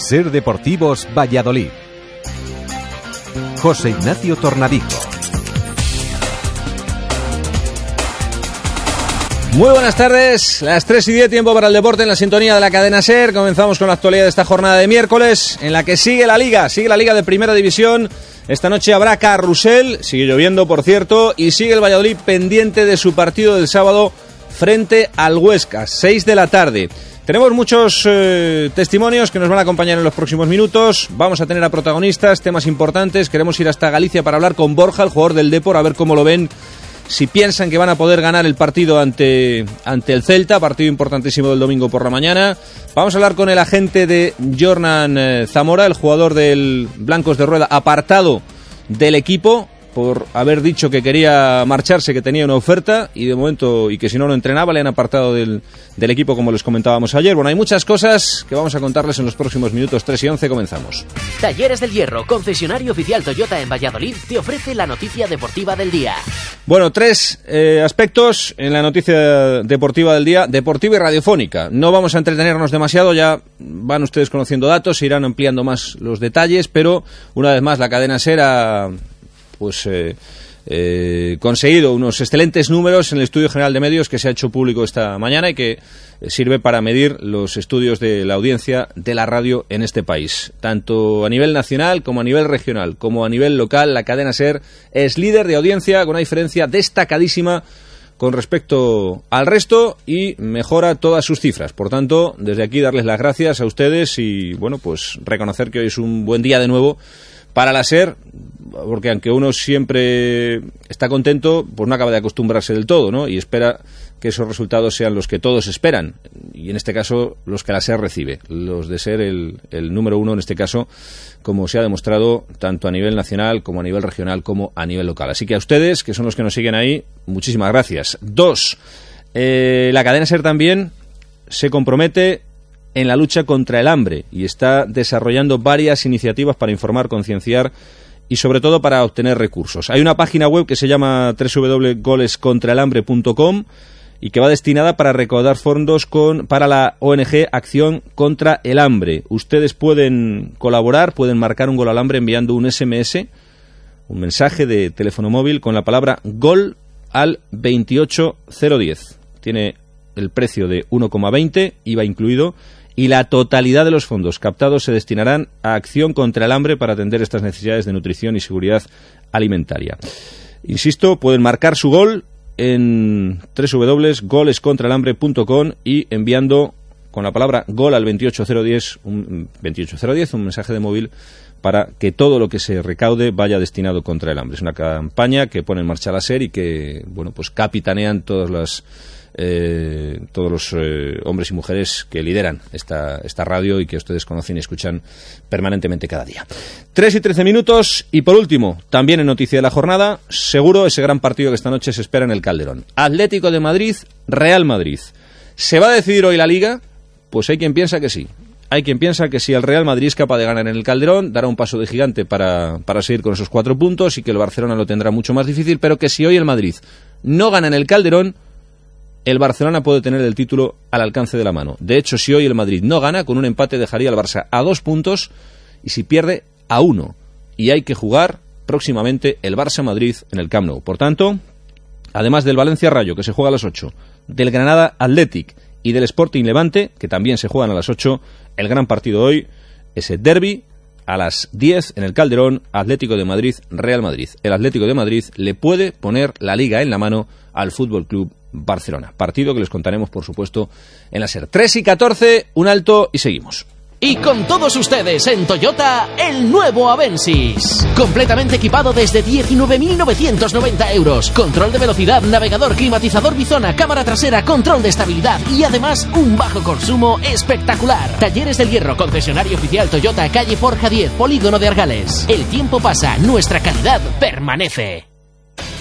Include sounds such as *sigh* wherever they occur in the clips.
Ser Deportivos Valladolid. José Ignacio Tornadico. Muy buenas tardes, las 3 y 10 tiempo para el deporte en la sintonía de la cadena SER. Comenzamos con la actualidad de esta jornada de miércoles en la que sigue la liga, sigue la liga de primera división. Esta noche habrá carrusel, sigue lloviendo por cierto, y sigue el Valladolid pendiente de su partido del sábado frente al Huesca, 6 de la tarde. Tenemos muchos eh, testimonios que nos van a acompañar en los próximos minutos. Vamos a tener a protagonistas, temas importantes. Queremos ir hasta Galicia para hablar con Borja, el jugador del Depor, a ver cómo lo ven. Si piensan que van a poder ganar el partido ante, ante el Celta, partido importantísimo del domingo por la mañana. Vamos a hablar con el agente de Jornan eh, Zamora, el jugador del Blancos de Rueda, apartado del equipo por haber dicho que quería marcharse, que tenía una oferta y de momento, y que si no lo entrenaba, le han apartado del, del, equipo como les comentábamos ayer. Bueno, hay muchas cosas que vamos a contarles en los próximos minutos 3 y 11. Comenzamos. Talleres del Hierro, concesionario oficial Toyota en Valladolid, te ofrece la noticia deportiva del día. Bueno, tres eh, aspectos en la noticia deportiva del día, deportiva y radiofónica. No vamos a entretenernos demasiado, ya van ustedes conociendo datos, irán ampliando más los detalles, pero una vez más la cadena SER pues eh, eh, conseguido unos excelentes números en el Estudio General de Medios que se ha hecho público esta mañana y que eh, sirve para medir los estudios de la audiencia de la radio en este país. Tanto a nivel nacional como a nivel regional, como a nivel local, la cadena SER es líder de audiencia con una diferencia destacadísima con respecto al resto y mejora todas sus cifras. Por tanto, desde aquí darles las gracias a ustedes y, bueno, pues reconocer que hoy es un buen día de nuevo para la SER, porque aunque uno siempre está contento, pues no acaba de acostumbrarse del todo, ¿no? Y espera que esos resultados sean los que todos esperan, y en este caso los que la SER recibe, los de ser el, el número uno en este caso, como se ha demostrado tanto a nivel nacional como a nivel regional como a nivel local. Así que a ustedes, que son los que nos siguen ahí, muchísimas gracias. Dos, eh, la cadena SER también se compromete en la lucha contra el hambre y está desarrollando varias iniciativas para informar, concienciar y sobre todo para obtener recursos. Hay una página web que se llama www.golescontraelhambre.com y que va destinada para recaudar fondos con, para la ONG Acción contra el Hambre. Ustedes pueden colaborar, pueden marcar un gol al hambre enviando un SMS, un mensaje de teléfono móvil con la palabra gol al 28010. Tiene el precio de 1,20, IVA incluido, y la totalidad de los fondos captados se destinarán a acción contra el hambre para atender estas necesidades de nutrición y seguridad alimentaria. Insisto, pueden marcar su gol en www.golescontraelambre.com y enviando con la palabra gol al 28010 un, 28010 un mensaje de móvil para que todo lo que se recaude vaya destinado contra el hambre. Es una campaña que pone en marcha la SER y que, bueno, pues capitanean todas las eh, todos los eh, hombres y mujeres que lideran esta, esta radio y que ustedes conocen y escuchan permanentemente cada día. Tres y trece minutos y por último, también en noticia de la jornada, seguro ese gran partido que esta noche se espera en el Calderón. Atlético de Madrid, Real Madrid. ¿Se va a decidir hoy la liga? Pues hay quien piensa que sí. Hay quien piensa que si el Real Madrid es capaz de ganar en el Calderón, dará un paso de gigante para, para seguir con esos cuatro puntos y que el Barcelona lo tendrá mucho más difícil, pero que si hoy el Madrid no gana en el Calderón, el Barcelona puede tener el título al alcance de la mano. De hecho, si hoy el Madrid no gana, con un empate dejaría al Barça a dos puntos y si pierde a uno. Y hay que jugar próximamente el Barça-Madrid en el Camp Nou. Por tanto, además del Valencia-Rayo, que se juega a las 8, del Granada Athletic y del Sporting Levante, que también se juegan a las 8, el gran partido hoy es el derby a las 10 en el Calderón, Atlético de Madrid, Real Madrid. El Atlético de Madrid le puede poner la liga en la mano al Fútbol Club Barcelona. Partido que les contaremos, por supuesto, en la SER. 3 y 14, un alto y seguimos. Y con todos ustedes en Toyota, el nuevo Avensis. Completamente equipado desde 19.990 euros. Control de velocidad, navegador, climatizador bizona, cámara trasera, control de estabilidad y además un bajo consumo espectacular. Talleres del Hierro, concesionario oficial Toyota, calle Forja 10, Polígono de Argales. El tiempo pasa, nuestra calidad permanece.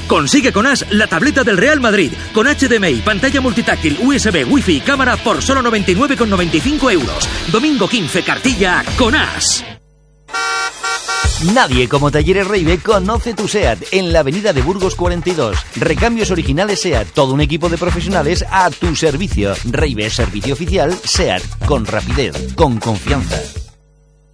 Consigue con As la tableta del Real Madrid con HDMI, pantalla multitáctil, USB, Wi-Fi y cámara por solo 99,95 euros. Domingo 15, cartilla con As. Nadie como Talleres Reibe conoce tu SEAT en la avenida de Burgos 42. Recambios originales SEAT, todo un equipo de profesionales a tu servicio. Reibe, servicio oficial SEAT, con rapidez, con confianza.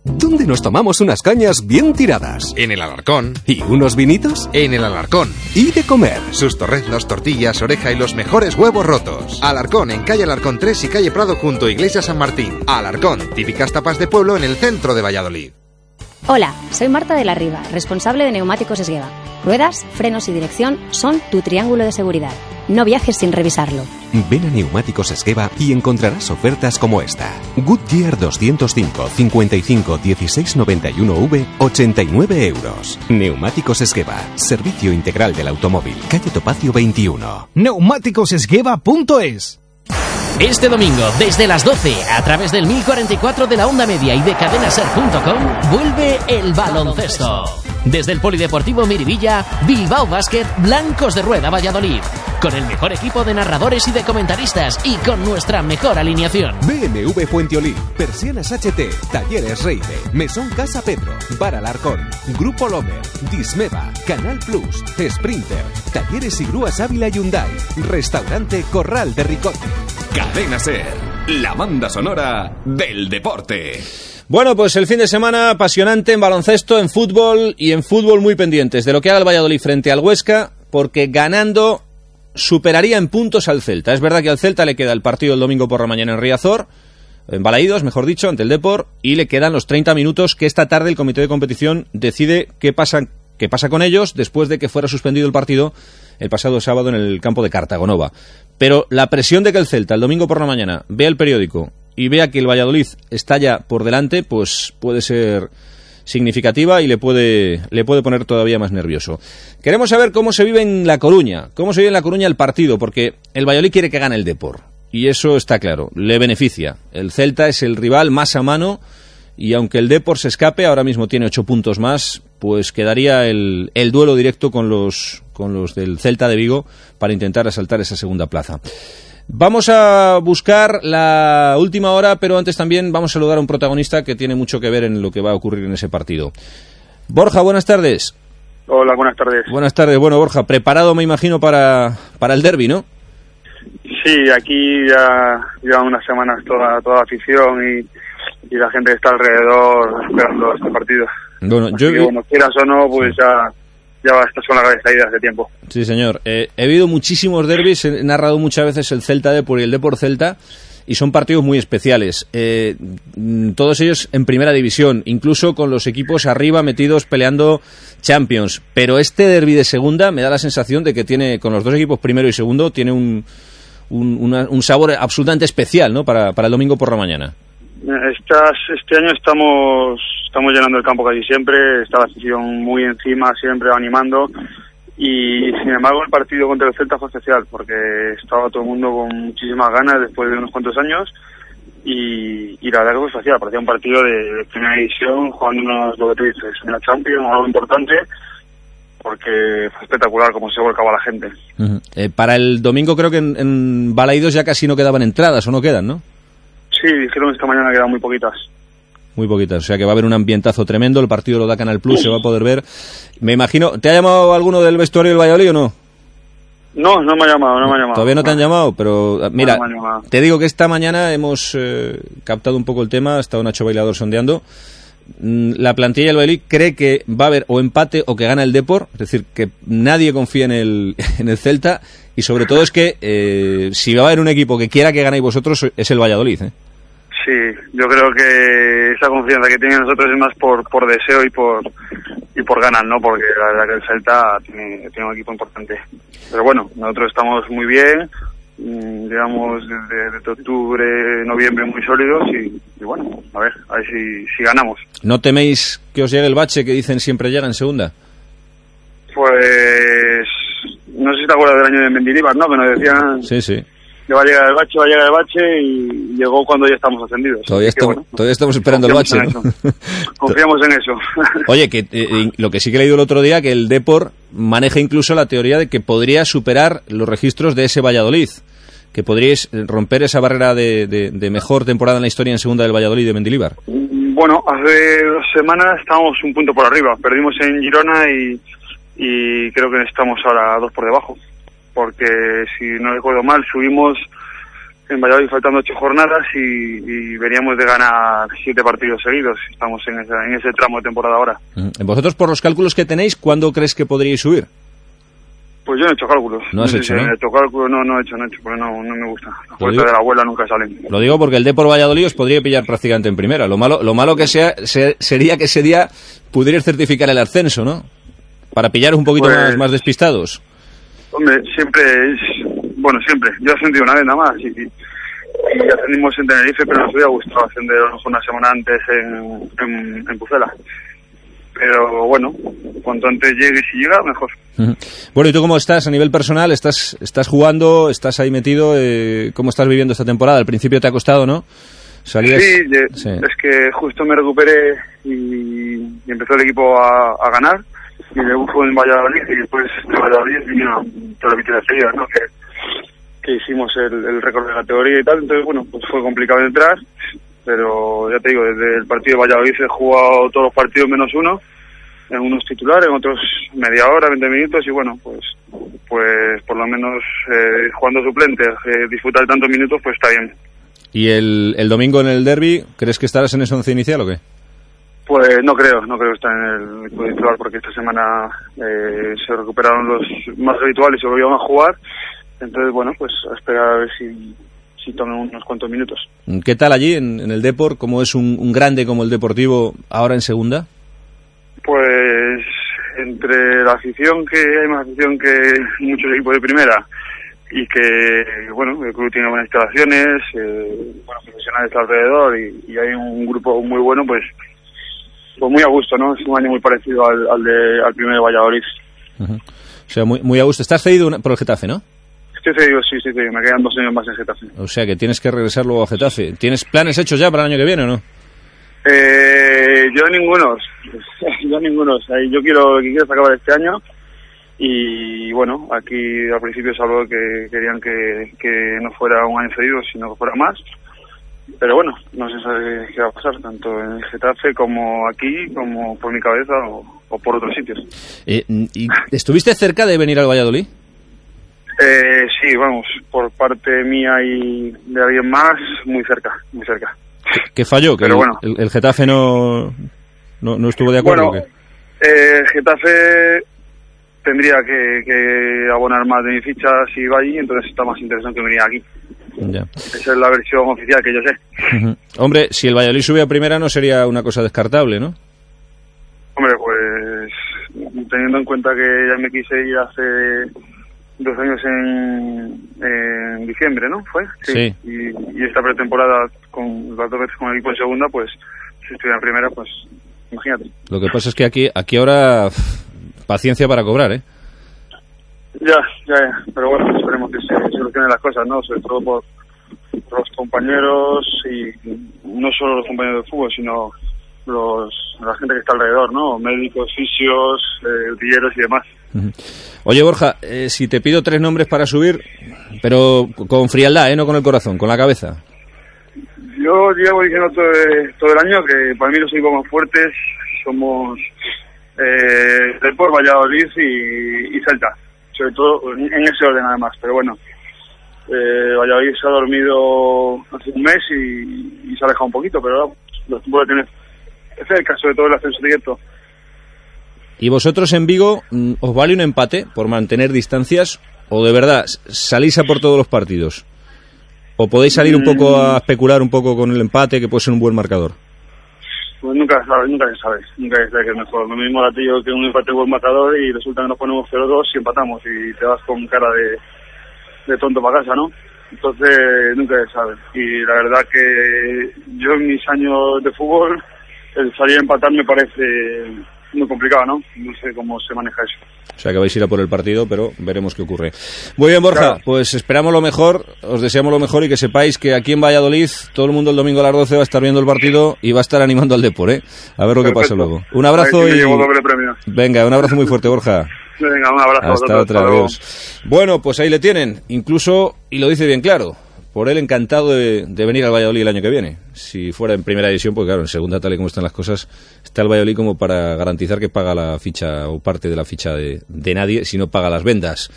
¿Dónde nos tomamos unas cañas bien tiradas? En el Alarcón. ¿Y unos vinitos? En el Alarcón. ¿Y de comer? Sus torreznos, tortillas, oreja y los mejores huevos rotos. Alarcón, en calle Alarcón 3 y calle Prado junto a Iglesia San Martín. Alarcón, típicas tapas de pueblo en el centro de Valladolid. Hola, soy Marta de la Riva, responsable de Neumáticos Esgueva. Ruedas, frenos y dirección son tu triángulo de seguridad. No viajes sin revisarlo. Ven a Neumáticos Esgueva y encontrarás ofertas como esta. Goodyear 205 55 16 91V 89 euros. Neumáticos Esgueva, servicio integral del automóvil. Calle Topacio 21. Neumáticosesgueva.es Este domingo, desde las 12, a través del 1044 de la onda media y de cadenaser.com, vuelve el baloncesto. Desde el Polideportivo Miribilla, Bilbao Basket, Blancos de Rueda Valladolid. Con el mejor equipo de narradores y de comentaristas y con nuestra mejor alineación. BMW Fuenteolí, Persianas HT, Talleres Reide, Mesón Casa Pedro, Bar Alarcón, Grupo Lomer, Dismeva, Canal Plus, Sprinter, Talleres y Grúas Ávila Hyundai, Restaurante Corral de Ricote. Cadena Ser, la banda sonora del deporte. Bueno, pues el fin de semana apasionante en baloncesto, en fútbol y en fútbol muy pendientes de lo que haga el Valladolid frente al Huesca, porque ganando superaría en puntos al Celta. Es verdad que al Celta le queda el partido el domingo por la mañana en Riazor, en Balaídos, mejor dicho, ante el Depor, y le quedan los 30 minutos que esta tarde el comité de competición decide qué pasa, qué pasa con ellos después de que fuera suspendido el partido el pasado sábado en el campo de Cartagonova. Pero la presión de que el Celta el domingo por la mañana vea el periódico y vea que el Valladolid está ya por delante, pues puede ser significativa y le puede, le puede poner todavía más nervioso. Queremos saber cómo se vive en La Coruña, cómo se vive en La Coruña el partido, porque el Valladolid quiere que gane el Depor. Y eso está claro, le beneficia. El Celta es el rival más a mano y aunque el Depor se escape, ahora mismo tiene ocho puntos más, pues quedaría el, el duelo directo con los, con los del Celta de Vigo para intentar asaltar esa segunda plaza. Vamos a buscar la última hora, pero antes también vamos a saludar a un protagonista que tiene mucho que ver en lo que va a ocurrir en ese partido. Borja, buenas tardes. Hola, buenas tardes. Buenas tardes. Bueno, Borja, preparado me imagino para, para el derby, ¿no? Sí, aquí ya llevan unas semanas toda, toda la afición y, y la gente que está alrededor esperando este partido. Bueno, Así yo... que, bueno, quieras o no, pues ya, ya estás con la cabeza ahí hace tiempo. Sí, señor. Eh, he habido muchísimos derbis, he narrado muchas veces el Celta Depor y el Depor Celta, y son partidos muy especiales. Eh, mm, todos ellos en primera división, incluso con los equipos arriba metidos peleando Champions. Pero este derby de segunda me da la sensación de que tiene, con los dos equipos primero y segundo, tiene un, un, una- un sabor absolutamente especial, ¿no? Para, para el domingo por la mañana. Estas, este año estamos, estamos llenando el campo casi siempre, está la afición muy encima, siempre animando. Y sin embargo, el partido contra el Celta fue especial porque estaba todo el mundo con muchísimas ganas después de unos cuantos años. Y, y la verdad que fue especial, parecía un partido de, de primera división, jugándonos lo que tú dices, en la Champions, algo importante, porque fue espectacular como se volcaba la gente. Eh, para el domingo creo que en, en Balaidos ya casi no quedaban entradas, o no quedan, ¿no? Sí, dijeron esta mañana que eran muy poquitas. Muy poquitas, o sea que va a haber un ambientazo tremendo, el partido lo da Canal Plus, se va a poder ver. Me imagino, ¿te ha llamado alguno del vestuario del Valladolid o no? No, no me ha llamado, no me ha llamado. Todavía no te han llamado, pero ah, mira, No llamado. te digo que esta mañana hemos eh, captado un poco el tema, ha estado Nacho Bailador sondeando. Mm, La plantilla del Valladolid cree que va a haber o empate o que gana el Depor, es decir, que nadie confía en el, *laughs* en el Celta y sobre todo es que eh, si va a haber un equipo que quiera que ganéis vosotros es el Valladolid. ¿eh? Sí, yo creo que esa confianza que tienen nosotros es más por, por deseo y por y por ganas, ¿no? Porque la verdad que el Celta tiene, tiene un equipo importante. Pero bueno, nosotros estamos muy bien, mm, digamos, desde, desde octubre, noviembre muy sólidos y, y bueno, a ver, a ver si, si ganamos. ¿No teméis que os llegue el bache que dicen siempre llega en segunda? Pues no sé si te acuerdas del año de Mendilibar, ¿no? Que nos decían Sí, sí. Que va a llegar el bache, va a llegar el bache y llegó cuando ya estamos ascendidos. Todavía, estamos, bueno, todavía estamos esperando el bache. confiamos ¿no? en eso. Confiamos en eso. *laughs* Oye, que eh, eh, lo que sí que he leído el otro día, que el Depor maneja incluso la teoría de que podría superar los registros de ese Valladolid. Que podríais romper esa barrera de, de- de mejor temporada en la historia en segunda del Valladolid de Mendilibar. Bueno, hace dos semanas estábamos un punto por arriba. Perdimos en Girona y, y creo que estamos ahora dos por debajo. Porque si no recuerdo mal, subimos en Valladolid faltando ocho jornadas y, y veníamos de ganar siete partidos seguidos. Estamos en, esa- en ese tramo de temporada ahora. Mm. Vosotros, por los cálculos que tenéis, ¿cuándo crees que podríais subir? Pues yo no he hecho cálculos. No has hecho, si ¿no? He hecho cálculos, no, no he hecho, no he hecho, porque no, no me gusta. Las puertas de la abuela nunca salen. Lo digo porque el Depor Valladolid os podría pillar prácticamente en primera. Lo malo, lo malo que sea, se- sería que ese día pudierais certificar el ascenso, ¿no? Para pillar un poquito Pues- más, más despistados. Hombre, siempre es... Bueno, siempre. Yo he sentido una vez nada más y, y ascendimos en Tenerife, pero nos hubiera gustado ascender una semana antes en, en, en Pucela. Pero bueno, cuanto antes llegue, si llega, mejor. Bueno, ¿y tú cómo estás a nivel personal? ¿Estás, estás jugando? ¿Estás ahí metido? Eh, ¿Cómo estás viviendo esta temporada? Al principio te ha costado, ¿no? Salías... Sí, es que justo me recuperé y, y empezó el equipo a, a ganar. Y luego fue en Valladolid y después de Valladolid vino toda la victoria seguida, ¿no? Que, que hicimos el, el récord de la teoría y tal. Entonces, bueno, pues fue complicado entrar. Pero ya te digo, desde el partido de Valladolid he jugado todos los partidos menos uno. En unos titulares, en otros media hora, 20 minutos. Y bueno, pues pues por lo menos eh, jugando suplente, eh, disfrutar tantos minutos, pues está bien. ¿Y el, el domingo en el derby, crees que estarás en ese once inicial o qué? Pues no creo, no creo estar en el equipo titular porque esta semana eh, se recuperaron los más habituales y se volvieron a jugar. Entonces, bueno, pues a esperar a ver si, si toman unos cuantos minutos. ¿Qué tal allí en, en el Depor? ¿Cómo es un, un grande como el Deportivo ahora en segunda? Pues entre la afición, que hay más afición que muchos equipos de primera, y que, bueno, el club tiene buenas instalaciones, eh, buenos profesionales alrededor y, y hay un grupo muy bueno, pues pues muy a gusto, ¿no? Es un año muy parecido al, al, de, al primer de Valladolid. O sea, muy, muy a gusto. Estás cedido por el Getafe, ¿no? Estoy cedido, sí, sí, sí, me quedan dos años más en Getafe. O sea, que tienes que regresar luego a Getafe. ¿Tienes planes hechos ya para el año que viene o no? Eh, yo ninguno, *laughs* yo ninguno. O sea, yo quiero, que quiero acabar este año y bueno, aquí al principio se habló que querían que, que no fuera un año cedido, sino que fuera más. Pero bueno, no se sabe qué va a pasar, tanto en Getafe como aquí, como por mi cabeza o, o por otros sitios. Eh, ¿y ¿Estuviste cerca de venir al Valladolid? Eh, sí, vamos, por parte mía y de alguien más, muy cerca, muy cerca. ¿Qué falló? ¿Que Pero el, bueno. el- el Getafe no, no, no estuvo de acuerdo? Bueno, eh, Getafe tendría que, que abonar más de mi ficha si iba allí, entonces está más interesante venir aquí. Ya. Esa es la versión oficial que yo sé. Hombre, si el Valladolid sube a primera no sería una cosa descartable, ¿no? Hombre, pues teniendo en cuenta que ya me quise ir hace dos años en, en diciembre, ¿no? ¿Fue? Sí. Y, y esta pretemporada, con las dos veces con el equipo en segunda, pues si estuviera en primera, pues imagínate. Lo que pasa es que aquí, aquí ahora paciencia para cobrar, ¿eh? Ya, ya, ya. Pero bueno, esperemos que se solucionen las cosas, ¿no? Sobre todo por, los compañeros y no solo los compañeros de fútbol, sino los, la gente que está alrededor, ¿no? Médicos, fisios, eh, utilleros y demás. Oye, Borja, eh, si te pido tres nombres para subir, pero con frialdad, ¿eh? No con el corazón, con la cabeza. Yo llevo diciendo todo, todo el año que para mí los equipos más fuertes somos eh, Depor, Valladolid y, y Celta. Sobre todo en ese orden además, pero bueno. Eh, Valladolid se ha dormido hace un mes y, y se ha alejado un poquito, pero ahora los puede tener cerca, sobre todo el ascenso directo. ¿Y vosotros en Vigo mm, os vale un empate por mantener distancias o de verdad salís a por todos los partidos? ¿O podéis salir un poco a especular un poco con el empate que puede ser un buen marcador? Pues nunca se sabe, nunca se sabe, nunca se sabe que es mejor. Lo mismo la digo que un empate buen marcador y resulta que nos ponemos 0-2 y empatamos y te vas con cara de, de tonto para casa, ¿no? Entonces, nunca se sabe. Y la verdad que yo en mis años de fútbol, el salir a empatar me parece muy complicado, ¿no? No sé cómo se maneja eso. O sea que vais a ir a por el partido, pero veremos qué ocurre. Muy bien, Borja, pues esperamos lo mejor, os deseamos lo mejor y que sepáis que aquí en Valladolid todo el mundo el domingo a las 12 va a estar viendo el partido y va a estar animando al Depor, ¿eh? A ver lo que pasa luego. Un abrazo y... Venga, un abrazo muy fuerte, Borja. Venga, un abrazo. Hasta otra, adiós. Bueno, pues ahí le tienen. Incluso, y lo dice bien claro, por él encantado de, venir al Valladolid el año que viene. Si fuera en primera división, pues claro, en segunda, tal y como están las cosas, está el Valladolid como para garantizar que paga la ficha o parte de la ficha de, de nadie, si no paga las vendas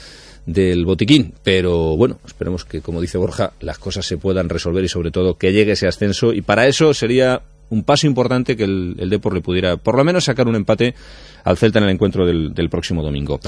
del botiquín. Pero bueno, esperemos que, como dice Borja, las cosas se puedan resolver y sobre todo que llegue ese ascenso. Y para eso sería un paso importante que el, el Depor le pudiera por lo menos sacar un empate al Celta en el encuentro del, próximo domingo.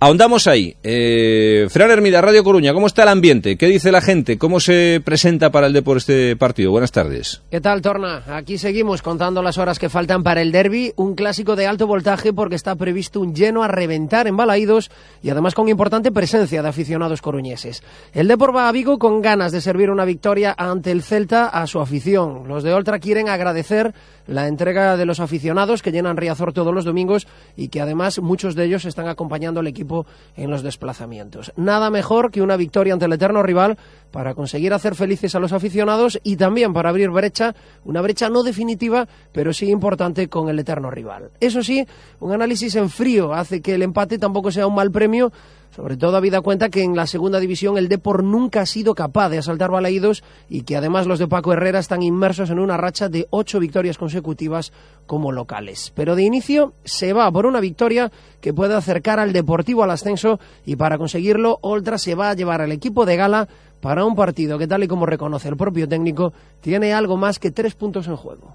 Ahondamos ahí. Eh, Fran Hermida, Radio Coruña, ¿cómo está el ambiente? ¿Qué dice la gente? ¿Cómo se presenta para el Depor este partido? Buenas tardes. ¿Qué tal, Torna? Aquí seguimos contando las horas que faltan para el derby, un clásico de alto voltaje porque está previsto un lleno a reventar en Balaídos y además con importante presencia de aficionados coruñeses. El Depor va a Vigo con ganas de servir una victoria ante el Celta a su afición. Los de Oltra quieren agradecer la entrega de los aficionados que llenan Riazor todos los domingos y que además muchos de ellos están acompañando al equipo en los desplazamientos. Nada mejor que una victoria ante el eterno rival para conseguir hacer felices a los aficionados y también para abrir brecha, una brecha no definitiva, pero sí importante con el eterno rival. Eso sí, un análisis en frío hace que el empate tampoco sea un mal premio sobre todo habida cuenta que en la segunda división el Depor nunca ha sido capaz de asaltar balaídos y que además los de Paco Herrera están inmersos en una racha de ocho victorias consecutivas como locales. Pero de inicio se va por una victoria que puede acercar al Deportivo al ascenso y para conseguirlo Oltra se va a llevar al equipo de gala para un partido que tal y como reconoce el propio técnico tiene algo más que tres puntos en juego.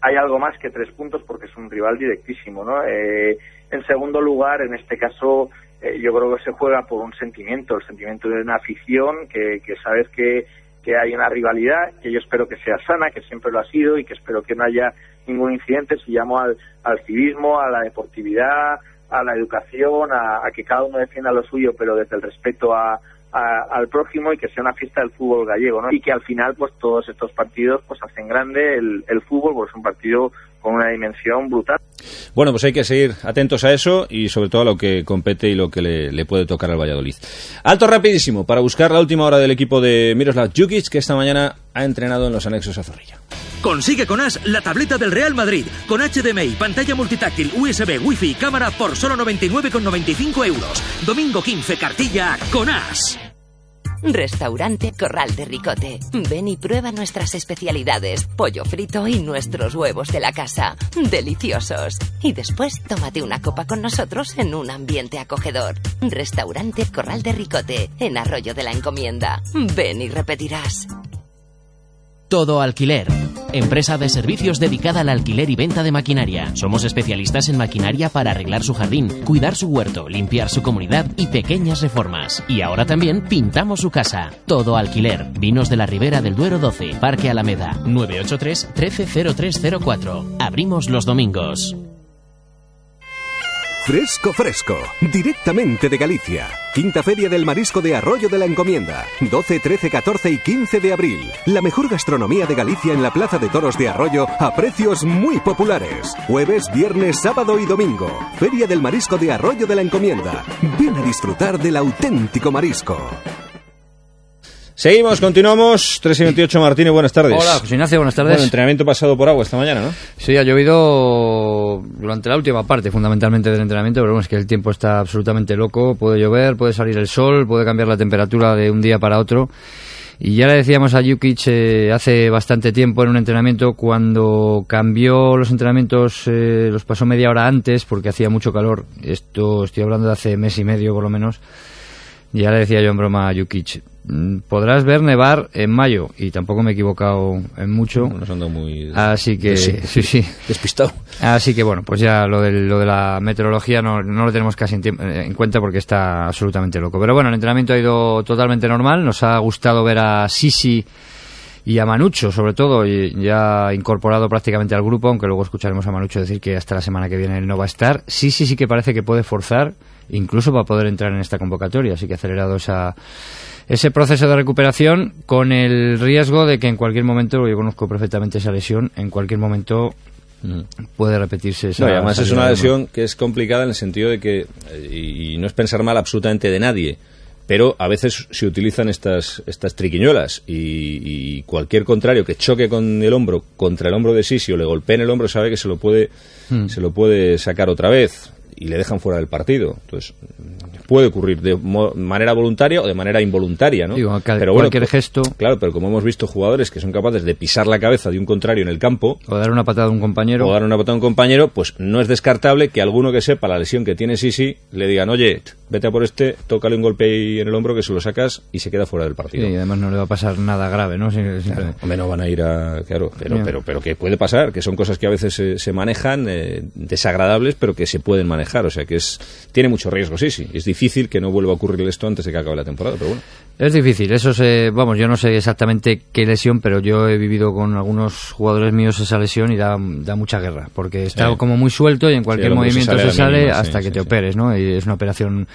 Hay algo más que tres puntos porque es un rival directísimo, ¿no? Eh, en segundo lugar, en este caso, eh, yo creo que se juega por un sentimiento, el sentimiento de una afición que, que sabes que, que hay una rivalidad, que yo espero que sea sana, que siempre lo ha sido y que espero que no haya ningún incidente si llamo al, al civismo, a la deportividad, a la educación, a, que cada uno defienda lo suyo, pero desde el respeto a, al prójimo y que sea una fiesta del fútbol gallego, ¿no? Y que al final, pues todos estos partidos, pues hacen grande el, el fútbol, pues es un partido con una dimensión brutal. Bueno, pues hay que seguir atentos a eso y sobre todo a lo que compete y lo que le, puede tocar al Valladolid. Alto rapidísimo para buscar la última hora del equipo de Miroslav Jukic que esta mañana ha entrenado en los anexos a Zorrilla. Consigue con As la tableta del Real Madrid con HDMI, pantalla multitáctil, USB, Wi-Fi y cámara por solo 99,95 euros. Domingo 15, cartilla con As. Restaurante Corral de Ricote. Ven y prueba nuestras especialidades, pollo frito y nuestros huevos de la casa. Deliciosos. Y después tómate una copa con nosotros en un ambiente acogedor. Restaurante Corral de Ricote, en Arroyo de la Encomienda. Ven y repetirás. Todo Alquiler. Empresa de servicios dedicada al alquiler y venta de maquinaria. Somos especialistas en maquinaria para arreglar su jardín, cuidar su huerto, limpiar su comunidad y pequeñas reformas. Y ahora también pintamos su casa. Todo Alquiler. Vinos de la Ribera del Duero 12, Parque Alameda, 983 130304. Abrimos los domingos. Fresco Fresco, directamente de Galicia. Quinta Feria del Marisco de Arroyo de la Encomienda. 12, 13, 14 y 15 de abril. La mejor gastronomía de Galicia en la Plaza de Toros de Arroyo a precios muy populares. Jueves, viernes, sábado y domingo. Feria del Marisco de Arroyo de la Encomienda. Ven a disfrutar del auténtico marisco. Seguimos, continuamos. 3 y 28, Martínez, buenas tardes. Hola, José Ignacio, buenas tardes. Bueno, entrenamiento pasado por agua esta mañana, ¿no? Sí, ha llovido durante la última parte, fundamentalmente del entrenamiento, pero bueno, es que el tiempo está absolutamente loco. Puede llover, puede salir el sol, puede cambiar la temperatura de un día para otro. Y ya le decíamos a Jukic eh, hace bastante tiempo en un entrenamiento cuando cambió los entrenamientos, eh, los pasó media hora antes porque hacía mucho calor. Esto estoy hablando de hace mes y medio por lo menos. Ya le decía yo en broma a Jukic, podrás ver nevar en mayo y tampoco me he equivocado en mucho. No, muy así que *laughs* sí, sí, despistado. Así que bueno, pues ya lo de, lo de la meteorología no, no lo tenemos casi en, cuenta porque está absolutamente loco. Pero bueno, el entrenamiento ha ido totalmente normal. Nos ha gustado ver a Sisi y a Manucho, sobre todo, y ya incorporado prácticamente al grupo, aunque luego escucharemos a Manucho decir que hasta la semana que viene él no va a estar. Sisi sí que parece que puede forzar incluso para poder entrar en esta convocatoria. Así que ha acelerado esa, ese proceso de recuperación con el riesgo de que en cualquier momento, yo conozco perfectamente esa lesión, en cualquier momento puede repetirse esa No, y además es una lesión que es complicada en el sentido de que, eh, y, y no es pensar mal absolutamente de nadie, pero a veces se utilizan estas, estas triquiñuelas y, y cualquier contrario que choque con el hombro contra el hombro de Sisi o le golpee en el hombro sabe que se lo puede, Hmm. se lo puede sacar otra vez y le dejan fuera del partido. Entonces, puede ocurrir de manera voluntaria o de manera involuntaria, ¿no? Digo, pero bueno, cualquier co- gesto. Claro, pero como hemos visto jugadores que son capaces de pisar la cabeza de un contrario en el campo, O dar una patada a un compañero. o dar una patada a un compañero, pues no es descartable que alguno que sepa la lesión que tiene Sisi le digan, oye, vete a por este, tócale un golpe ahí en el hombro que se lo sacas y se queda fuera del Sí, partido. y además no le va a pasar nada grave, ¿no? Simplemente- Hombre, no van a ir a... Claro, pero, Bien. pero, pero que puede pasar, que son cosas que a veces se, se manejan, eh, desagradables, pero que se pueden manejar. O sea, que es tiene mucho riesgo, sí, sí. Es difícil que no vuelva a ocurrir esto antes de que acabe la temporada, pero bueno. Es difícil, eso se, vamos, yo no sé exactamente qué lesión, pero yo he vivido con algunos jugadores míos esa lesión y da, da mucha guerra, porque está Sí. como muy suelto y en cualquier se movimiento sale se sale, sí, hasta que te operes, ¿no? Y es una operación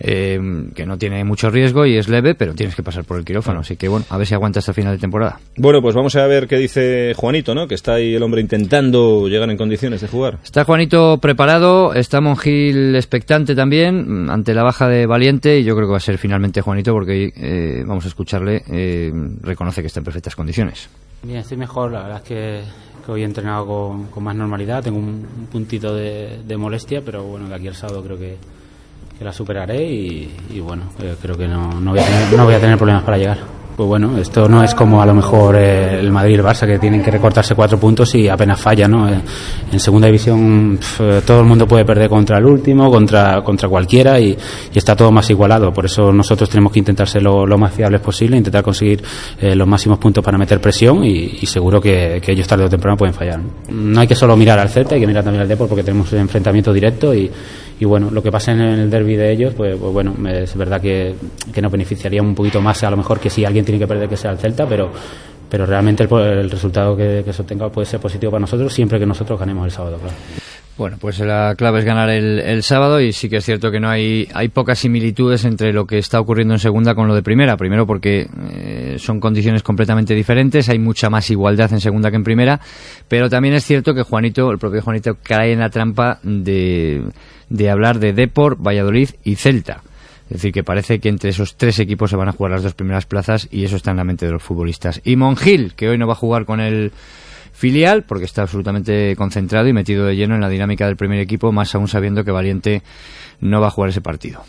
eh, que no tiene mucho riesgo y es leve, pero tienes que pasar por el quirófano, así que bueno, a ver si aguanta hasta final de temporada. Bueno, pues vamos a ver qué dice Juanito, ¿no? Que está ahí el hombre intentando llegar en condiciones de jugar. Está Juanito preparado, está Monjil expectante también mm, ante la baja de Valiente y yo creo que va a ser finalmente Juanito porque eh, vamos a escucharle, eh, reconoce que está en perfectas condiciones. Bien, estoy mejor. La verdad es que, que hoy he entrenado con, con más normalidad. Tengo un, un puntito de, de molestia, pero bueno, de aquí al sábado creo que, que la superaré y, y bueno, eh, creo que no, no, voy a tener, no voy a tener problemas para llegar. Pues bueno, esto no es como a lo mejor eh, el Madrid y el Barça que tienen que recortarse cuatro puntos y apenas falla, ¿no? Eh, en segunda división eh, todo el mundo puede perder contra el último, contra, contra cualquiera y, está todo más igualado. Por eso nosotros tenemos que intentar ser lo, más fiables posible, intentar conseguir eh, los máximos puntos para meter presión y, seguro que, ellos tarde o temprano pueden fallar. ¿no? Hay que solo mirar al Celta, hay que mirar también al Depor porque tenemos enfrentamiento directo y, y bueno, lo que pasa en el derby de ellos, pues, pues bueno, es verdad que, que nos beneficiaría un poquito más a lo mejor que si alguien tiene que perder que sea el Celta, pero pero realmente el, resultado que, que se obtenga puede ser positivo para nosotros siempre que nosotros ganemos el sábado, claro. Bueno, pues la clave es ganar el, el sábado y sí que es cierto que no hay, hay pocas similitudes entre lo que está ocurriendo en segunda con lo de primera. Primero porque eh, son condiciones completamente diferentes, hay mucha más igualdad en segunda que en primera, pero también es cierto que Juanito, el propio Juanito, cae en la trampa de, de hablar de Depor, Valladolid y Celta. Es decir, que parece que entre esos tres equipos se van a jugar las dos primeras plazas y eso está en la mente de los futbolistas. Y Monjil, que hoy no va a jugar con el filial porque está absolutamente concentrado y metido de lleno en la dinámica del primer equipo, más aún sabiendo que Valiente no va a jugar ese partido.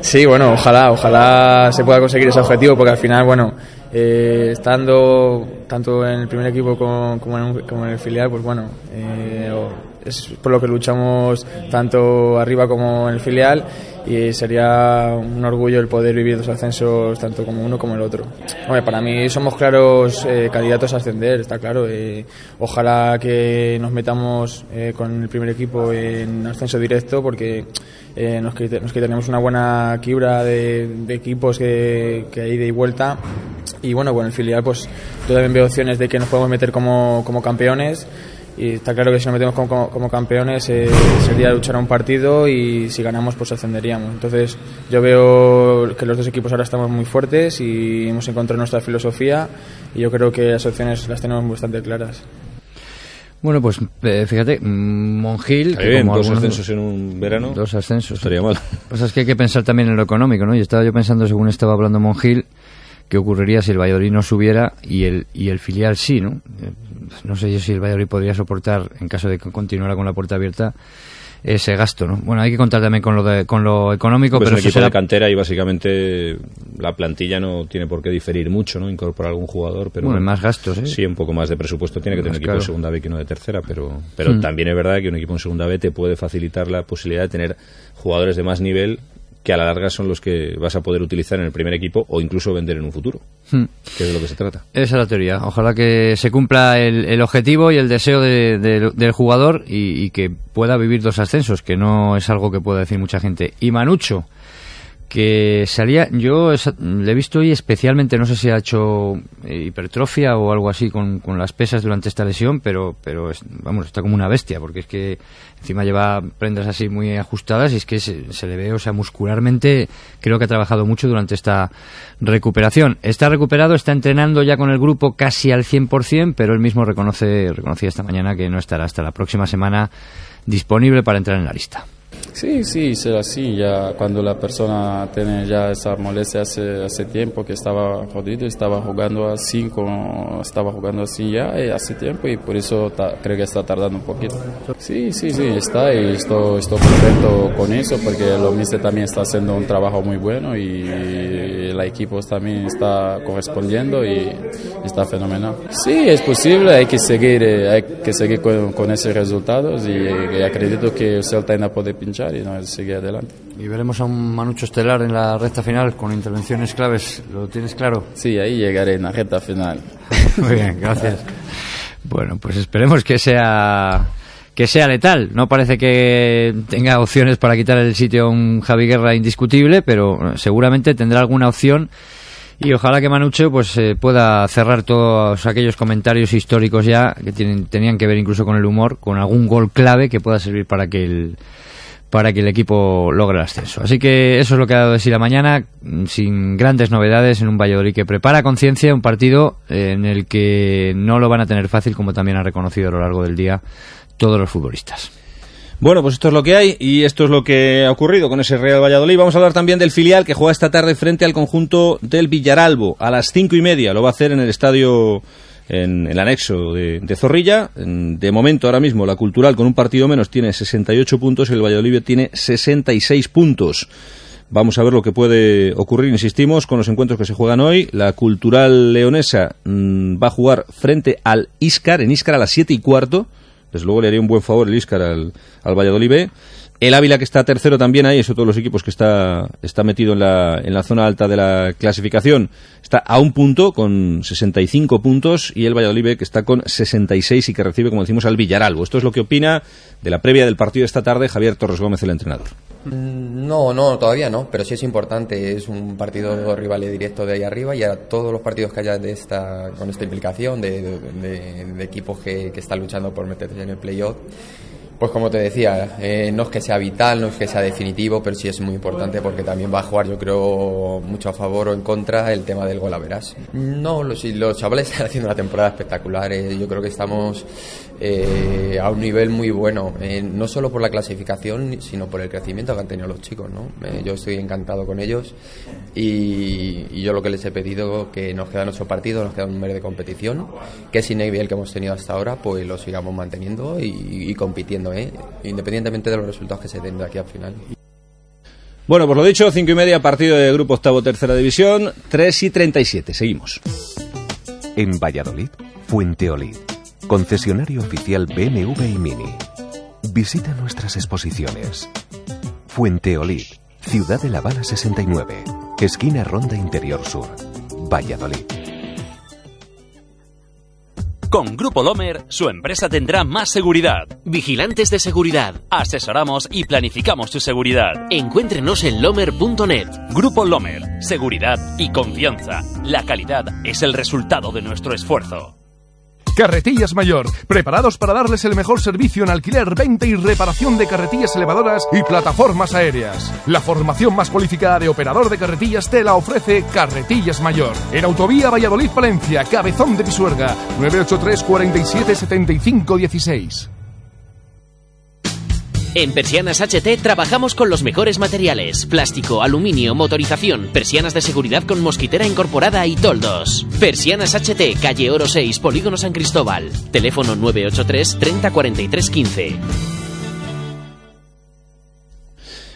Sí, bueno, ojalá, ojalá se pueda conseguir ese objetivo, porque al final, bueno, eh, estando tanto en el primer equipo como, en, como en el filial, pues bueno, eh, es por lo que luchamos tanto arriba como en el filial y sería un orgullo el poder vivir dos ascensos tanto como uno como el otro. Hombre, para mí somos claros eh, candidatos a ascender, está claro. eh, ojalá que nos metamos eh, con el primer equipo en ascenso directo porque eh, nos, nos quitaríamos una buena quibra de, de equipos que, que hay de vuelta. Y bueno, con el filial pues yo también veo opciones de que nos podemos meter como, como campeones. Y está claro que si nos metemos como, como- como campeones eh, sería luchar a un partido y si ganamos pues ascenderíamos. Entonces yo veo que los dos equipos ahora estamos muy fuertes y hemos encontrado nuestra filosofía y yo creo que las opciones las tenemos bastante claras. Bueno, pues eh, fíjate, mm, Monjil, Está que bien, como dos algunos- ascensos en un verano. Dos ascensos. Estaría mal. Pues es que hay que pensar también en lo económico, ¿no? Y estaba yo pensando, según estaba hablando Monjil, qué ocurriría si el Valladolid no subiera y el, y el filial sí, ¿no? No sé yo si el Valladolid podría soportar, en caso de que continuara con la puerta abierta, ese gasto, ¿no? Bueno, hay que contar también con lo, de, con lo económico, Pues pero un eso equipo será de cantera y básicamente la plantilla no tiene por qué diferir mucho, ¿no? Incorporar algún jugador, pero Bueno, más gastos, ¿eh? Sí, un poco más de presupuesto tiene que tener un equipo claro. de segunda B que uno de tercera, pero pero Hmm. también es verdad que un equipo en segunda B te puede facilitar la posibilidad de tener jugadores de más nivel que a la larga son los que vas a poder utilizar en el primer equipo o incluso vender en un futuro, Hmm. que es de lo que se trata. Esa es la teoría. Ojalá que se cumpla el, el objetivo y el deseo de- de- del jugador y, y que pueda vivir dos ascensos, que no es algo que pueda decir mucha gente. Y Manucho, que salía, yo le he visto hoy especialmente, no sé si ha hecho eh, hipertrofia o algo así con, con las pesas durante esta lesión, pero, pero vamos, está como una bestia, porque es que encima lleva prendas así muy ajustadas y es que se, se, le ve, o sea, muscularmente creo que ha trabajado mucho durante esta recuperación. Está recuperado, está entrenando ya con el grupo casi al 100%, pero él mismo reconoce, reconocía esta mañana que no estará hasta la próxima semana disponible para entrar en la lista. Sí, sí, será así. Ya cuando la persona tiene ya esa molestia hace, hace tiempo que estaba jodido, estaba jugando así, como, estaba jugando así ya eh, hace tiempo y por eso creo que está tardando un poquito. Sí, sí, sí, está y estoy, estoy contento con eso porque lo mismo también está haciendo un trabajo muy bueno y el equipo también está correspondiendo y está fenomenal. Sí, es posible, hay que seguir, eh, hay que seguir con, con esos resultados y, y acredito que el Celta puede pinchar y no sigue adelante. Y veremos a un Manucho Estelar en la recta final con intervenciones claves, ¿lo tienes claro? Sí, ahí llegaré en la recta final. *laughs* Muy bien, gracias. Bueno, pues esperemos que sea que sea letal. No parece que tenga opciones para quitar el sitio a un Javi Guerra indiscutible, pero seguramente tendrá alguna opción y ojalá que Manucho pues eh, pueda cerrar todos aquellos comentarios históricos ya que tienen, tenían que ver incluso con el humor, con algún gol clave que pueda servir para que el para que el equipo logre el ascenso. Así que eso es lo que ha dado de sí la mañana, sin grandes novedades en un Valladolid que prepara conciencia un partido en el que no lo van a tener fácil, como también ha reconocido a lo largo del día todos los futbolistas. Bueno, pues esto es lo que hay y esto es lo que ha ocurrido con ese Real Valladolid. Vamos a hablar también del filial que juega esta tarde frente al conjunto del Villaralbo a las cinco y media. Lo va a hacer en el estadio en el anexo de, Zorrilla. De momento, ahora mismo, la Cultural con un partido menos tiene 68 puntos y el Valladolid tiene 66 puntos. Vamos a ver lo que puede ocurrir, insistimos, con los encuentros que se juegan hoy. La Cultural Leonesa mm, va a jugar frente al Iscar, en Iscar a las 7 y cuarto. Desde luego le haría un buen favor el Iscar al, al Valladolid El Ávila que está tercero también ahí, eso todos los equipos que está, está metido en la, en la zona alta de la clasificación, está a un punto con 65 puntos y el Valladolid que está con 66 y que recibe, como decimos, al Villaralbo. Esto es lo que opina de la previa del partido de esta tarde Javier Torres Gómez, el entrenador. Mm, no, no, todavía no, pero sí es importante. Es un partido rival directo de ahí arriba y a todos los partidos que haya de esta, con esta implicación de, de, equipos que, que están luchando por meterse en el playoff pues como te decía, eh, no es que sea vital, no es que sea definitivo, pero sí es muy importante porque también va a jugar, yo creo, mucho a favor o en contra el tema del gol a verás. No, los, los chavales *laughs* están haciendo una temporada espectacular. Eh, yo creo que estamos eh, a un nivel muy bueno, no solo por la clasificación, sino por el crecimiento que han tenido los chicos. ¿no? yo estoy encantado con ellos y, yo lo que les he pedido que nos quedan ocho partidos, nos queda un mes de competición, que sin el que hemos tenido hasta ahora, pues lo sigamos manteniendo y compitiendo ¿eh? independientemente de los resultados que se den de aquí al final. Bueno, pues lo dicho, cinco y media, partido de grupo octavo tercera división, 3 y 37. Seguimos. En Valladolid, Fuente Olid, concesionario oficial BMW y Mini. Visita nuestras exposiciones. Fuente Olid, Ciudad de La Habana 69, esquina Ronda Interior Sur, Valladolid. Con Grupo Lomer, su empresa tendrá más seguridad. Vigilantes de seguridad. Asesoramos y planificamos su seguridad. Encuéntrenos en lomer.net. Grupo Lomer. Seguridad y confianza. La calidad es el resultado de nuestro esfuerzo. Carretillas Mayor, preparados para darles el mejor servicio en alquiler, venta y reparación de carretillas elevadoras y plataformas aéreas. La formación más cualificada de operador de carretillas te la ofrece Carretillas Mayor. En Autovía Valladolid-Palencia, Cabezón de Pisuerga, 983 47 75 16. En Persianas HT trabajamos con los mejores materiales: plástico, aluminio, motorización, persianas de seguridad con mosquitera incorporada y toldos. Persianas HT, calle Oro 6, Polígono San Cristóbal. Teléfono 983 30 43 15.